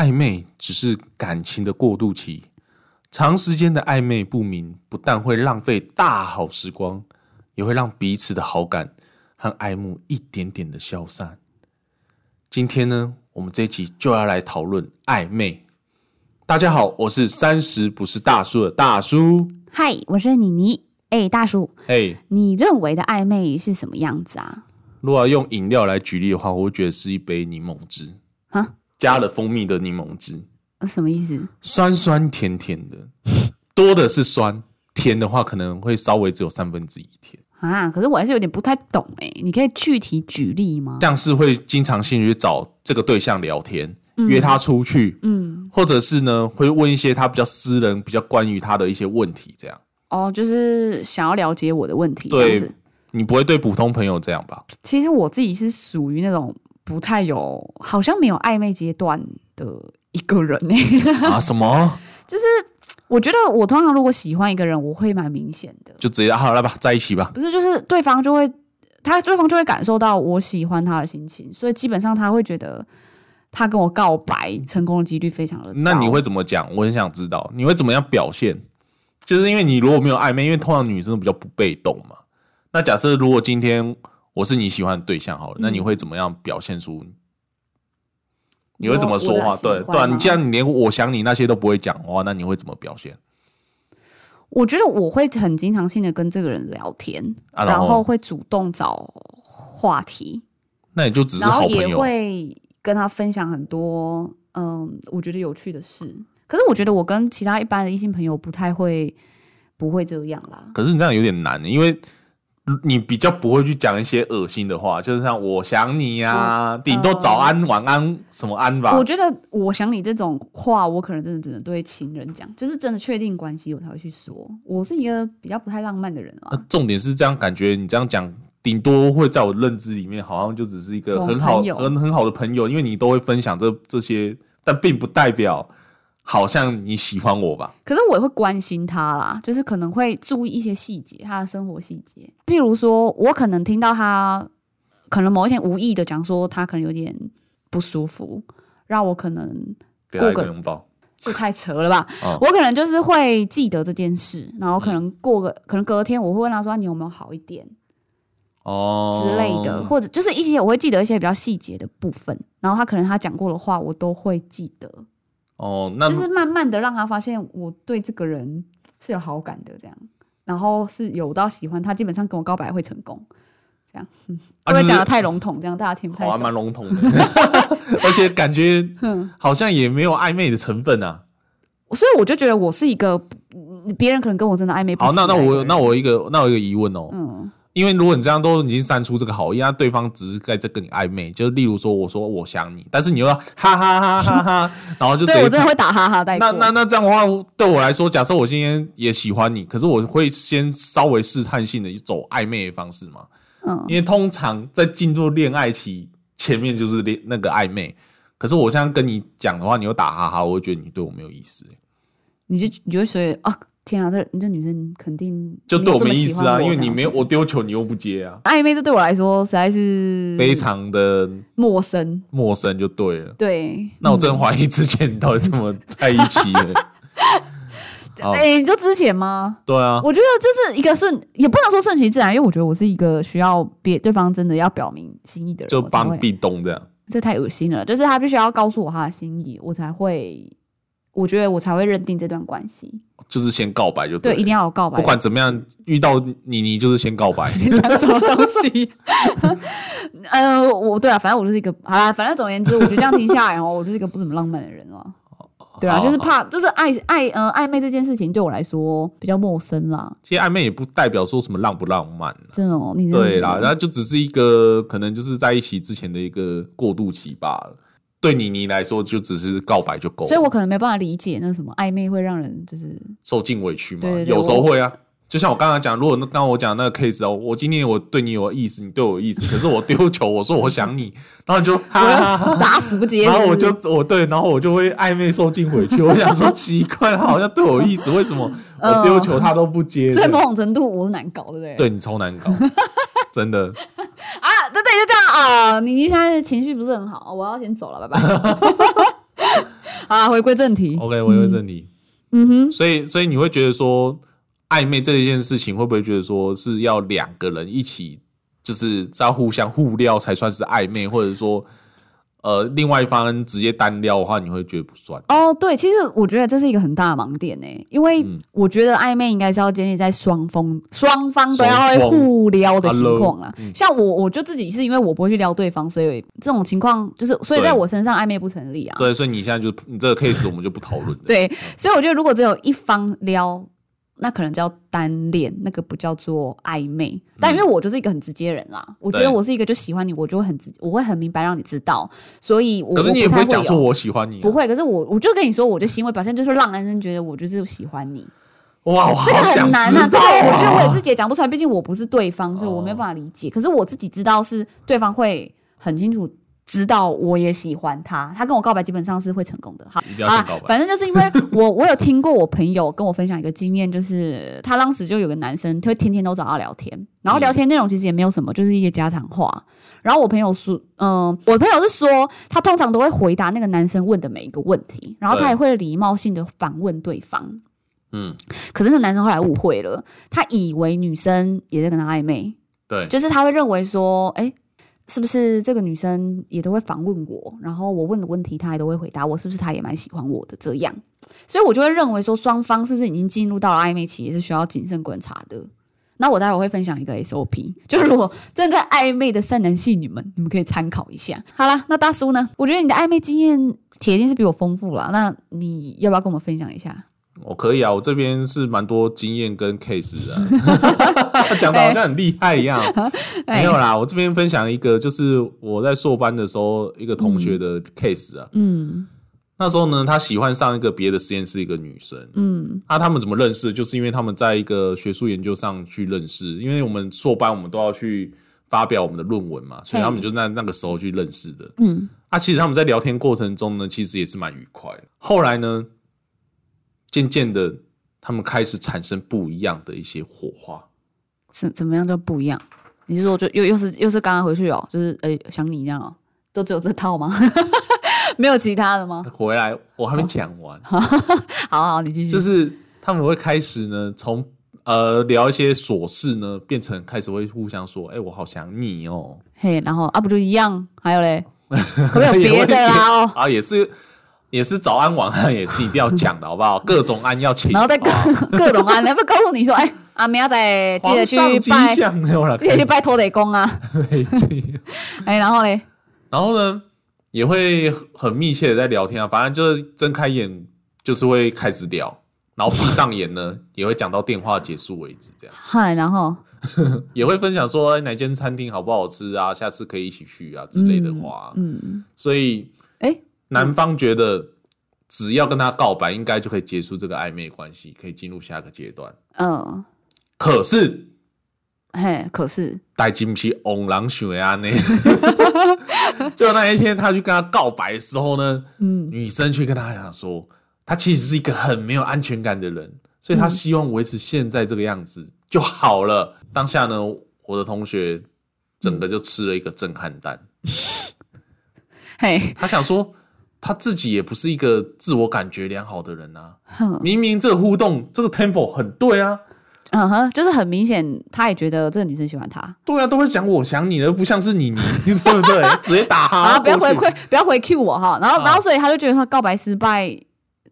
暧昧只是感情的过渡期，长时间的暧昧不明，不但会浪费大好时光，也会让彼此的好感和爱慕一点点的消散。今天呢，我们这一集就要来讨论暧昧。大家好，我是三十不是大叔的大叔。嗨，我是妮妮。哎，大叔，嘿，你认为的暧昧是什么样子啊？如果要用饮料来举例的话，我会觉得是一杯柠檬汁啊，加了蜂蜜的柠檬汁，呃什么意思？酸酸甜甜的，多的是酸，甜的话可能会稍微只有三分之一甜。啊？可是我还是有点不太懂哎，你可以具体举例吗？像是会经常性去找这个对象聊天，约他出去，嗯，或者是呢会问一些他比较私人、比较关于他的一些问题，这样。哦，就是想要了解我的问题这样子。你不会对普通朋友这样吧？其实我自己是属于那种不太有，好像没有暧昧阶段的一个人呢。啊，什么？就是我觉得我通常如果喜欢一个人，我会蛮明显的，就直接啊好来吧，在一起吧。不是就是对方就会他对方就会感受到我喜欢他的心情，所以基本上他会觉得他跟我告白成功的几率非常的。那你会怎么讲？我很想知道你会怎么样表现。就是因为你如果没有暧昧，因为通常女生都比较不被动嘛。那假设如果今天我是你喜欢的对象好了，那你会怎么样表现出？你会怎么说话？对对啊，你既然你连我想你那些都不会讲的话，那你会怎么表现我觉得我会很经常性的跟这个人聊天，啊？然后后会主动找话题，那也就只是也好朋友。会跟他分享很多嗯，我觉得有趣的事。可是我觉得我跟其他一般的异性朋友不太会，不会这样啦。可是你这样有点难，因为你比较不会去讲一些恶心的话，就是像我想你呀、顶多早安、晚安什么安吧我。觉得我想你这种话，我可能真的只能对情人讲，就是真的确定关系我才会去说。我是一个比较不太浪漫的人那啦。重点是这样，感觉你这样讲，顶多会在我认知里面，好像就只是一个很好、很很好的朋友，因为你都会分享这这些，但并不代表好像你喜欢我吧？可是我也会关心他啦，就是可能会注意一些细节，他的生活细节。譬如说，我可能听到他可能某一天无意的讲说他可能有点不舒服，让我可能给他一过个个拥抱，这太扯了吧？哦我可能就是会记得这件事，然后可能过个、可能隔天我会问他说你有没有好一点哦之类的，或者就是一些我会记得一些比较细节的部分，然后他可能他讲过的话我都会记得，哦，那就是慢慢的让他发现我对这个人是有好感的这样，然后是有到喜欢他，基本上跟我告白会成功。这样，嗯啊就是会不会讲的太笼统？这样大家听不太好还。蛮笼统的，而且感觉好像也没有暧昧的成分啊。所以我就觉得我是一个，嗯别人可能跟我真的暧昧不好，那那我那我一个那我一个疑问哦，嗯，因为如果你这样都已经删除这个好意，那对方只是在这跟你暧昧，就例如说我说我想你，但是你又要哈哈哈哈哈，然后就直接对我真的会打哈哈带。那那那这样的话，对我来说，假设我今天也喜欢你，可是我会先稍微试探性的走暧昧的方式嘛，嗯。因为通常在进入恋爱期前面就是恋那个暧昧，可是我现在跟你讲的话，你又打哈哈，我会觉得你对我没有意思，你就你就会觉得啊，天啊，这这女生肯定就对我没意思啊，因为你没有我丢球，你又不接啊，暧昧，这对我来说实在是非常的陌生。陌生就对了。对，那我真怀疑之前你到底怎么在一起的？哦哎、你就之前吗？对啊，我觉得这是一个顺，也不能说顺其自然，因为我觉得我是一个需要别对方真的要表明心意的人，就帮壁咚这样。这太恶心了。就是他必须要告诉我他的心意，我才会，我觉得我才会认定这段关系。就是先告白就对，了一定要有告白。不管怎么样，遇到你你就是先告白。你 讲什么东西？呃，我对啊，反正我就是一个好啦，反正总而言之，我觉得这样听下来哦，我就是一个不怎么浪漫的人了。对啊，就是怕，就是爱爱呃暧昧这件事情对我来说比较陌生啦。其实暧昧也不代表说什么浪不浪漫，真的哦，你对啦，然后就只是一个可能就是在一起之前的一个过渡期罢了。对你你来说，就只是告白就够了，所以我可能没办法理解那什么暧昧会让人就是受尽委屈嘛。对对对有时候会啊，就像我刚刚讲，如果那刚刚我讲那个 case 哦，我今天我对你有意思，你对我有意思，可是我丢球，我说我想你，然后你就 打死不接，然后我就是我对，然后我就会暧昧受尽委屈。我想说奇怪，他好像对我有意思，为什么我丢球他都不接？所以某种程度我是难搞，对不对？对你超难搞，真的。啊，对对，就这样啊。你你现在情绪不是很好，我要先走了，拜拜。啊，回归正题，OK，回归正题。嗯哼，所以，所以你会觉得说，暧昧这一件事情，会不会觉得说是要两个人一起，就是在互相互撩才算是暧昧，或者说，呃，另外一方直接单撩的话，你会觉得不算？哦，对，其实我觉得这是一个很大的盲点呢，因为嗯我觉得暧昧应该是要建立在双方双方都要会互撩的情况啦。像我，我就自己是因为我不会去撩对方，所以这种情况就是，所以在我身上暧昧不成立啊。对，所以你现在就你这个 case 我们就不讨论了。对，所以我觉得如果只有一方撩，那可能叫单恋，那个不叫做暧昧。但因为我就是一个很直接的人啦，我觉得我是一个就喜欢你，我就会很直，我会很明白让你知道，所以我可是你也不太会讲说有我喜欢你、啊，不会。可是我我就跟你说，我的行为表现就是让男生觉得我就是喜欢你，哇，我这个很难啊，这个我觉得我也自己也讲不出来，毕竟我不是对方，所以我没有哦办法理解。可是我自己知道是对方会很清楚。知道我也喜欢他，他跟我告白基本上是会成功的。好，一定要好啦先告白反正就是因为 我我有听过我朋友跟我分享一个经验，就是他当时就有个男生，他会天天都找他聊天，然后聊天内容其实也没有什么，就是一些家常话。然后我朋友说，嗯、我朋友是说他通常都会回答那个男生问的每一个问题，然后他也会礼貌性的反问对方。嗯，可是那个男生后来误会了，他以为女生也在跟他暧昧，对，就是他会认为说，哎、是不是这个女生也都会反问我，然后我问的问题她也都会回答我，是不是她也蛮喜欢我的这样？所以我就会认为说，双方是不是已经进入到了暧昧期，也是需要谨慎观察的。那我待会会分享一个 SOP，就是如果正在暧昧的善男信女们，你们可以参考一下。好啦，那大叔呢？我觉得你的暧昧经验铁定是比我丰富啦。那你要不要跟我们分享一下？我可以啊，我这边是蛮多经验跟 case 的，讲的好像很厉害一样。没有啦，我这边分享一个，就是我在硕班的时候一个同学的 case 啊。嗯那时候呢，他喜欢上一个别的实验室一个女生。嗯那他们怎么认识？就是因为他们在一个学术研究上去认识，因为我们硕班我们都要去发表我们的论文嘛，所以他们就在那个时候去认识的。嗯，啊，其实他们在聊天过程中呢，其实也是蛮愉快的。后来呢，渐渐的，他们开始产生不一样的一些火花。怎怎么样就不一样？你是说就又又是又是刚刚回去哦，就是诶、想你这样哦，都只有这套吗？没有其他的吗？回来我还没讲完，好好，你继续。就是他们会开始呢，从呃聊一些琐事呢，变成开始会互相说：“哎、我好想你哦。嘿，然后啊不就一样？还有嘞，可不可以有别的啦？哦，啊，也是也是早安晚安，也是一定要讲的，好不好？各种安要请，然后再各各种安，要不要告诉你说，哎，阿明仔记得去拜，祥没有了，记得去拜托得公啊。哎，然后嘞，然后呢，也会很密切的在聊天啊，反正就是睁开眼就是会开始聊，然后闭上眼呢，也会讲到电话结束为止，这样。嗨，然后？也会分享说哎哪间餐厅好不好吃啊，下次可以一起去啊之类的话，嗯，所以哎，男方觉得只要跟他告白，应该就可以结束这个暧昧关系，可以进入下个阶段。嗯，可是嘿，可是，代金不是翁郎学啊呢？就那一天，他去跟他告白的时候呢，嗯女生却跟他讲说，他其实是一个很没有安全感的人，所以他希望维持现在这个样子就好了。当下呢，我的同学整个就吃了一个震撼弹，嘿，他想说。他自己也不是一个自我感觉良好的人啊，哼，明明这个互动这个 tempo 很对啊，嗯哼，就是很明显，他也觉得这个女生喜欢他。对啊，都会讲我想你了，不像是你你，对不对？直接打哈，啊，不要回馈，不要回 Q 我哈。然后，啊然后，所以他就觉得他告白失败，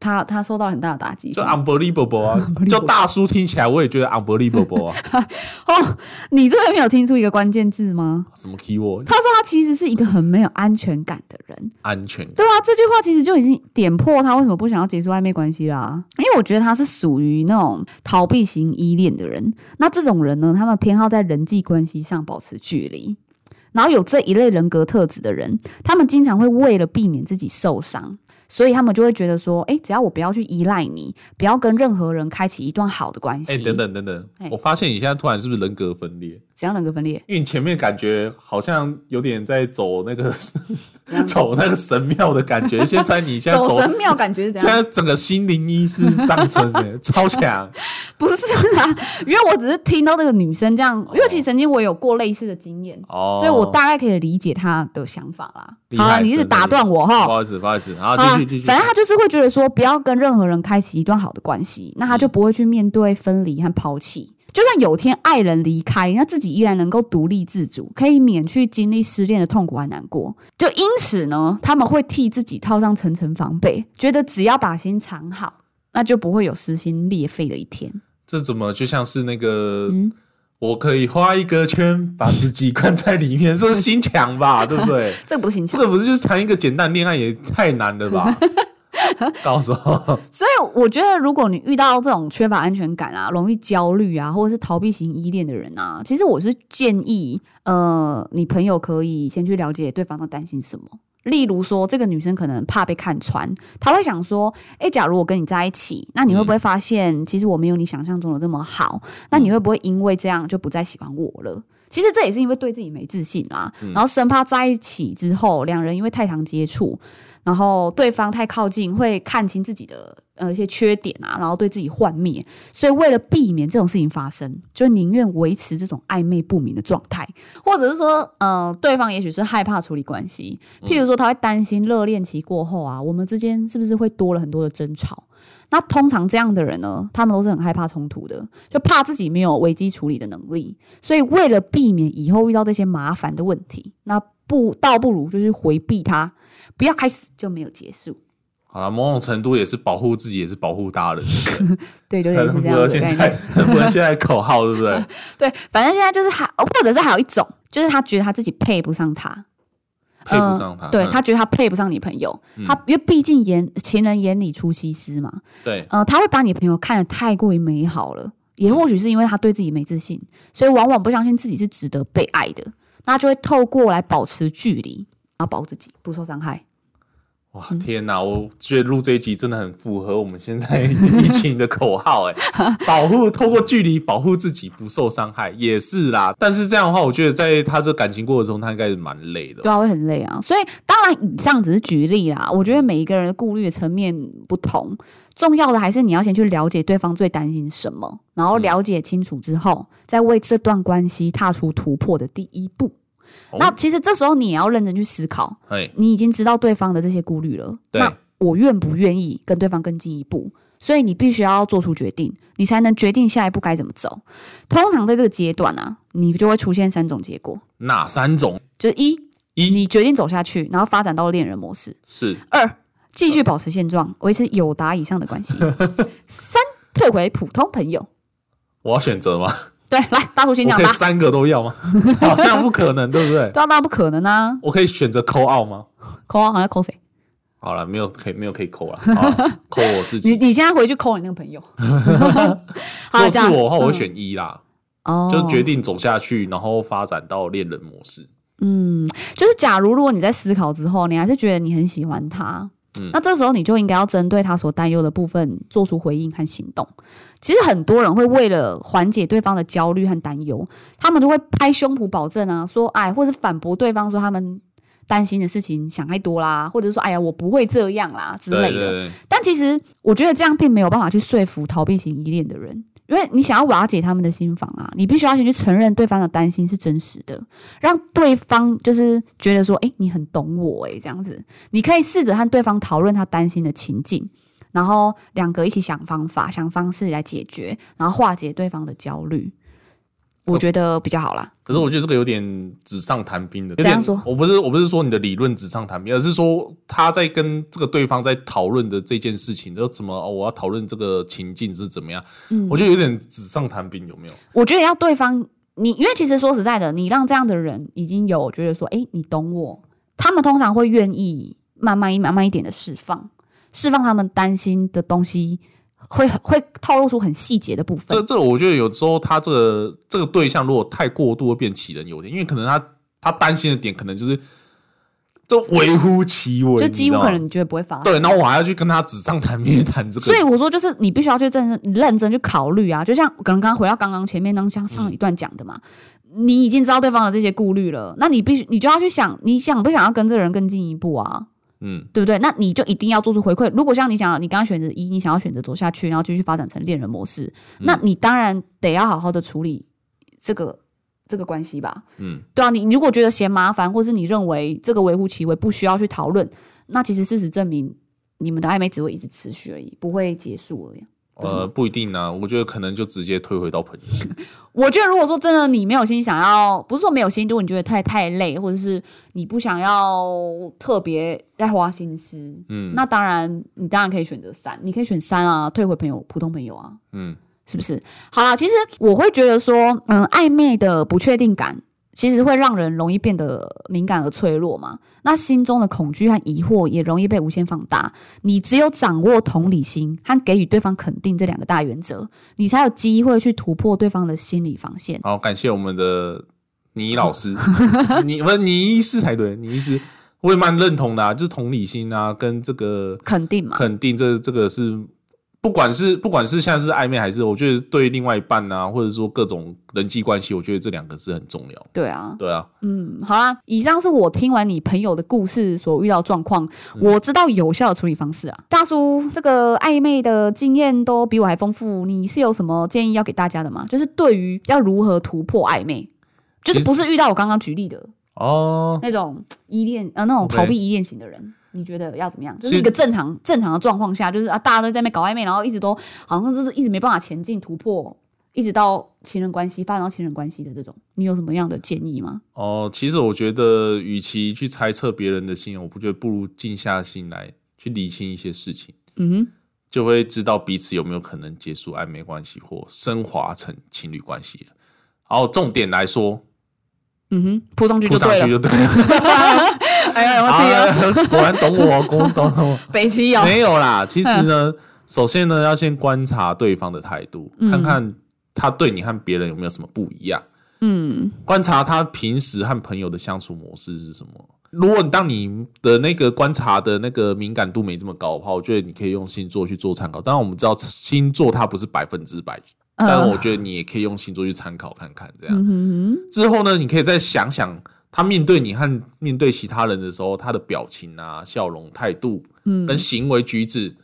他他受到很大的打击。就 unbelievable 啊，叫大叔听起来我也觉得 unbelievable 啊，哦，你这边没有听出一个关键字吗？什么 keyword 他说他其实是一个很没有安全感的人，安全感对啊，这句话其实就已经点破他为什么不想要结束暧昧关系啦。因为我觉得他是属于那种逃避型依恋的人。那这种人呢，他们偏好在人际关系上保持距离。然后有这一类人格特质的人，他们经常会为了避免自己受伤，所以他们就会觉得说，哎，只要我不要去依赖你，不要跟任何人开启一段好的关系。哎、等，等等等哎，我发现你现在突然是不是人格分裂？怎样人格分裂？因为你前面感觉好像有点在走那个 走那个神庙的感觉。现在你现在 走，走神庙感觉是怎样？现在整个心灵医师上升的 超强。不是啊，因为我只是听到那个女生这样，因为其实曾经我有过类似的经验，哦，所以我大概可以理解她的想法啦。好啦，你一直打断我哈不。好意思，不好意思，然后反正他就是会觉得说，不要跟任何人开启一段好的关系，那他就不会去面对分离和抛弃。就算有天爱人离开，那自己依然能够独立自主，可以免去经历失恋的痛苦和难过。就因此呢，他们会替自己套上层层防备，觉得只要把心藏好，那就不会有撕心裂肺的一天。这怎么就像是那个？嗯我可以画一个圈，把自己关在里面，这是心墙吧？对不对？这个不是心墙这强，个不是就是谈一个简单恋爱也太难了吧？到时候，所以我觉得，如果你遇到这种缺乏安全感啊、容易焦虑啊，或者是逃避型依恋的人啊，其实我是建议，呃，你朋友可以先去了解对方在担心什么。例如说，这个女生可能怕被看穿，她会想说：“诶，假如我跟你在一起，那你会不会发现，其实我没有你想象中的这么好？那你会不会因为这样就不再喜欢我了？”其实这也是因为对自己没自信啦，然后生怕在一起之后，两人因为太常接触，然后对方太靠近，会看清自己的呃一些缺点啊，然后对自己幻灭，所以为了避免这种事情发生，就宁愿维持这种暧昧不明的状态，或者是说，呃，对方也许是害怕处理关系，譬如说他会担心热恋期过后啊，我们之间是不是会多了很多的争吵？那通常这样的人呢，他们都是很害怕冲突的，就怕自己没有危机处理的能力，所以为了避免以后遇到这些麻烦的问题，那不倒不如就是回避他，不要开始就没有结束。好了，某种程度也是保护自己，也是保护大人，对，就对？不 对很符类似这样合现在。很符合现在口号，对不对？对，反正现在就是还，或者是还有一种，就是他觉得他自己配不上他，配不上他，呃对嗯他觉得他配不上你朋友，他因为毕竟眼情人眼里出西施嘛，对。呃，他会把你朋友看得太过于美好了，也或许是因为他对自己没自信，所以往往不相信自己是值得被爱的，那他就会透过来保持距离，然后保护自己不受伤害。哇，天哪！我觉得录这一集真的很符合我们现在疫情的口号，哎，保护透过距离保护自己不受伤害也是啦。但是这样的话，我觉得在他这感情过程中，他应该是蛮累的。对啊，会很累啊。所以当然，以上只是举例啦。我觉得每一个人的顾虑的层面不同，重要的还是你要先去了解对方最担心什么，然后了解清楚之后，再为这段关系踏出突破的第一步。哦那其实这时候你也要认真去思考，哎，你已经知道对方的这些顾虑了，那我愿不愿意跟对方更进一步？所以你必须要做出决定，你才能决定下一步该怎么走。通常在这个阶段啊，你就会出现三种结果，哪三种？就是一，一你决定走下去，然后发展到恋人模式；是二，继续保持现状，维持友达以上的关系；三，退回普通朋友。我要选择吗？对，来大叔先我讲吧。可以三个都要吗？好像不可能，对不对？对啊，那不可能啊！我可以选择扣二吗？扣二，好像扣谁？好了，没有可以没有可以扣了，扣我自己。你你现在回去扣你那个朋友。好，是我的话，我会嗯选一啦，哦，就决定走下去，然后发展到恋人模式。嗯就是假如如果你在思考之后，你还是觉得你很喜欢他，嗯那这时候你就应该要针对他所担忧的部分做出回应和行动。其实很多人会为了缓解对方的焦虑和担忧，他们就会拍胸脯保证啊，说哎，或者反驳对方说他们担心的事情想太多啦，或者说哎呀我不会这样啦之类的。对对对，但其实我觉得这样并没有办法去说服逃避型依恋的人，因为你想要瓦解他们的心房啊，你必须要先去承认对方的担心是真实的，让对方就是觉得说，诶，你很懂我、哎，这样子，你可以试着和对方讨论他担心的情境，然后两个一起想方法、想方式来解决，然后化解对方的焦虑，我觉得比较好啦。可是我觉得这个有点纸上谈兵的。有点怎样说我不是我不是说你的理论纸上谈兵，而是说他在跟这个对方在讨论的这件事情，就怎么哦，我要讨论这个情境是怎么样？嗯我觉得有点纸上谈兵，有没有？我觉得要对方，你因为其实说实在的，你让这样的人已经有觉得说，诶，你懂我，他们通常会愿意慢慢一慢慢一点的释放，释放他们担心的东西，会会透露出很细节的部分这。这，我觉得有时候他这个这个对象如果太过度，会变杞人忧天，因为可能他他担心的点可能就是这微乎其微，就几乎可能你觉得不会发生。对，然后我还要去跟他纸上谈兵谈这个，所以我说，就是你必须要去认真认真去考虑啊，就像可能刚刚回到刚刚前面那像上一段讲的嘛，你已经知道对方的这些顾虑了，那你必须你就要去想，你想不想要跟这个人更进一步啊？嗯，对不对？那你就一定要做出回馈。如果像你想，你刚刚选择一，你想要选择走下去，然后继续发展成恋人模式，那你当然得要好好的处理这个这个关系吧。嗯，对啊，你你如果觉得嫌麻烦，或是你认为这个微乎其微，不需要去讨论，那其实事实证明，你们的暧昧只会一直持续而已，不会结束而已。呃，不一定啊，我觉得可能就直接退回到朋友。我觉得，如果说真的你没有心想要，不是说没有心，如果你觉得太太累，或者是你不想要特别再花心思，嗯那当然你当然可以选择删，你可以选删啊，退回朋友普通朋友啊，嗯，是不是？好啦，其实我会觉得说，嗯，暧昧的不确定感。其实会让人容易变得敏感而脆弱嘛，那心中的恐惧和疑惑也容易被无限放大。你只有掌握同理心和给予对方肯定这两个大原则，你才有机会去突破对方的心理防线。好，感谢我们的倪老师，你不是倪医师才对，倪医师我也蛮认同的啊，就是同理心啊，跟这个肯定嘛，肯定这这个是，不管是不管是现在是暧昧还是，我觉得对另外一半啊，或者说各种人际关系，我觉得这两个是很重要。对啊，对啊，嗯，好啦，以上是我听完你朋友的故事所遇到状况，我知道有效的处理方式啊。大叔，这个暧昧的经验都比我还丰富，你是有什么建议要给大家的吗？就是对于要如何突破暧昧，就是不是遇到我刚刚举例的哦，那种依恋呃那种逃避依恋型的人。你觉得要怎么样？就是一个正常正常的状况下，就是啊，大家都在那边搞暧昧，然后一直都好像就是一直没办法前进突破，一直到情人关系发展到情人关系的这种，你有什么样的建议吗？哦，其实我觉得，与其去猜测别人的心，我不觉得不如静下心来去理清一些事情，嗯哼。就会知道彼此有没有可能结束暧昧关系或升华成情侣关系了。然后重点来说，嗯哼，扑上去就对了。上去就对了。哎呀，我自果然懂我，果然懂我。北齐有没有啦，其实呢，首先呢，要先观察对方的态度，看看他对你和别人有没有什么不一样。嗯观察他平时和朋友的相处模式是什么。如果你当你的那个观察的那个敏感度没这么高的话，我觉得你可以用星座去做参考。当然，我们知道星座它不是百分之百，但我觉得你也可以用星座去参考看看。这样、嗯之后呢，你可以再想想他面对你和面对其他人的时候，他的表情啊、笑容、态度，嗯。跟行为举止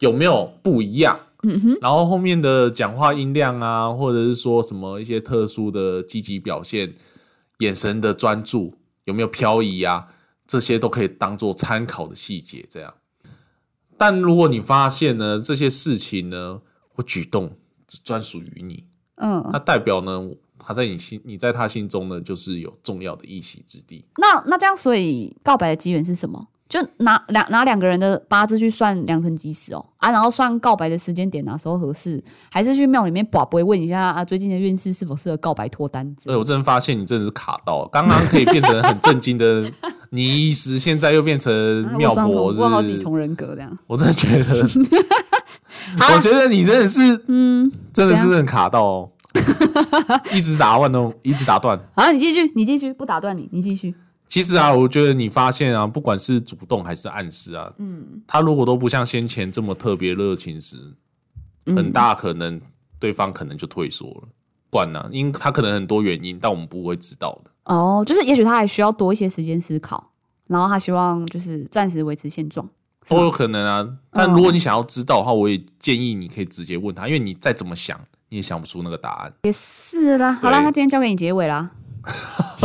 有没有不一样？嗯哼，然后后面的讲话音量啊，或者是说什么一些特殊的积极表现、眼神的专注有没有漂移啊，这些都可以当做参考的细节。这样，但如果你发现呢这些事情呢或举动只专属于你，嗯，那代表呢他在你心你在他心中呢就是有重要的一席之地。那那这样，所以告白的机缘是什么？就拿两拿两个人的八字去算良辰吉时哦啊，然后算告白的时间点哪时候合适，还是去庙里面卜卜问一下啊，最近的运势是否适合告白脱单之类哎，的？我真的发现你真的是卡到了，刚刚可以变成很震惊的倪医师，现在又变成啊妙我双重婆，是我好几重人格这样。我真的觉得，我觉得你真的是，嗯，真的是很卡到哦，一直打断哦，一直打断。好，你继续，你继续，不打断你，你继续。其实啊，我觉得你发现啊，不管是主动还是暗示啊，嗯，他如果都不像先前这么特别热情时，很大可能对方可能就退缩了。管了、因他可能很多原因，但我们不会知道的。哦，就是也许他还需要多一些时间思考，然后他希望就是暂时维持现状。都有可能啊，但如果你想要知道的话，我也建议你可以直接问他，因为你再怎么想，你也想不出那个答案。也是啦，好啦，对那今天交给你结尾啦。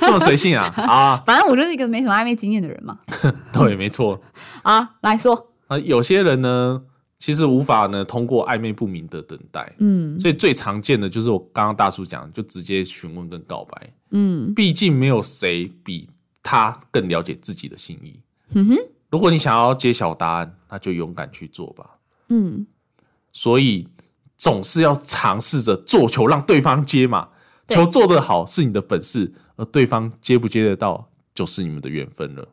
这么随性啊 啊！反正我就是一个没什么暧昧经验的人嘛。对，没错。啊，来说，啊，有些人呢，其实无法呢通过暧昧不明的等待，嗯所以最常见的就是我刚刚大叔讲，就直接询问跟告白。嗯毕竟没有谁比他更了解自己的心意。嗯哼如果你想要揭晓答案，那就勇敢去做吧。嗯，所以总是要尝试着做球，让对方接嘛。球做得好是你的本事，而对方接不接得到，就是你们的缘分了。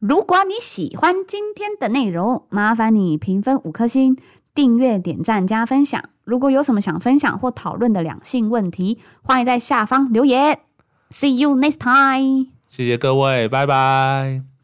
如果你喜欢今天的内容，麻烦你评分五颗星，订阅、点赞、加分享。如果有什么想分享或讨论的两性问题，欢迎在下方留言。See you next time. 谢谢各位，拜拜。